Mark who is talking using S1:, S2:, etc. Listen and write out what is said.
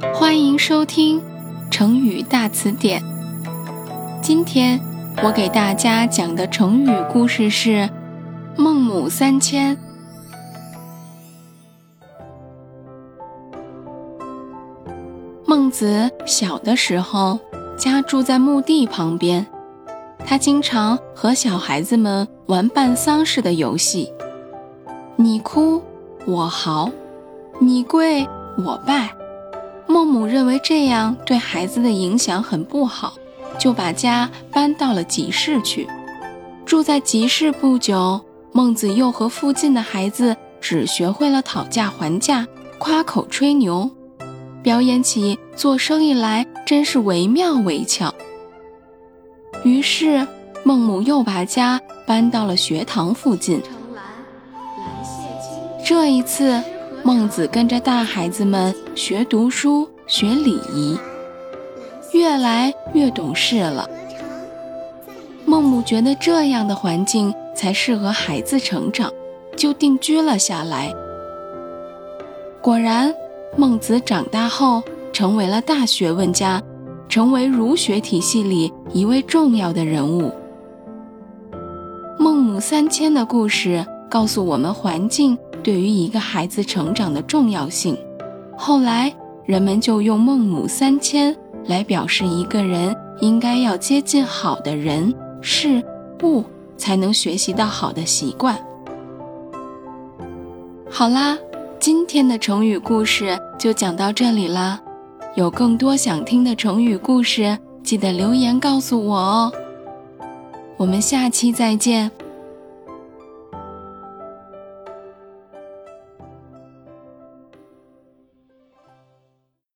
S1: 欢迎收听成语大词典。今天我给大家讲的成语故事是“孟母三迁”。孟子小的时候，家住在墓地旁边，他经常和小孩子们玩办丧事的游戏。你哭，我嚎；你跪，我拜。孟母认为这样对孩子的影响很不好，就把家搬到了集市去。住在集市不久，孟子又和附近的孩子只学会了讨价还价、夸口吹牛。表演起做生意来真是惟妙惟肖。于是孟母又把家搬到了学堂附近。这一次，孟子跟着大孩子们学读书、学礼仪，越来越懂事了。孟母觉得这样的环境才适合孩子成长，就定居了下来。果然。孟子长大后成为了大学问家，成为儒学体系里一位重要的人物。孟母三迁的故事告诉我们，环境对于一个孩子成长的重要性。后来人们就用“孟母三迁”来表示一个人应该要接近好的人事物，才能学习到好的习惯。好啦。今天的成语故事就讲到这里啦，有更多想听的成语故事，记得留言告诉我哦。我们下期再见。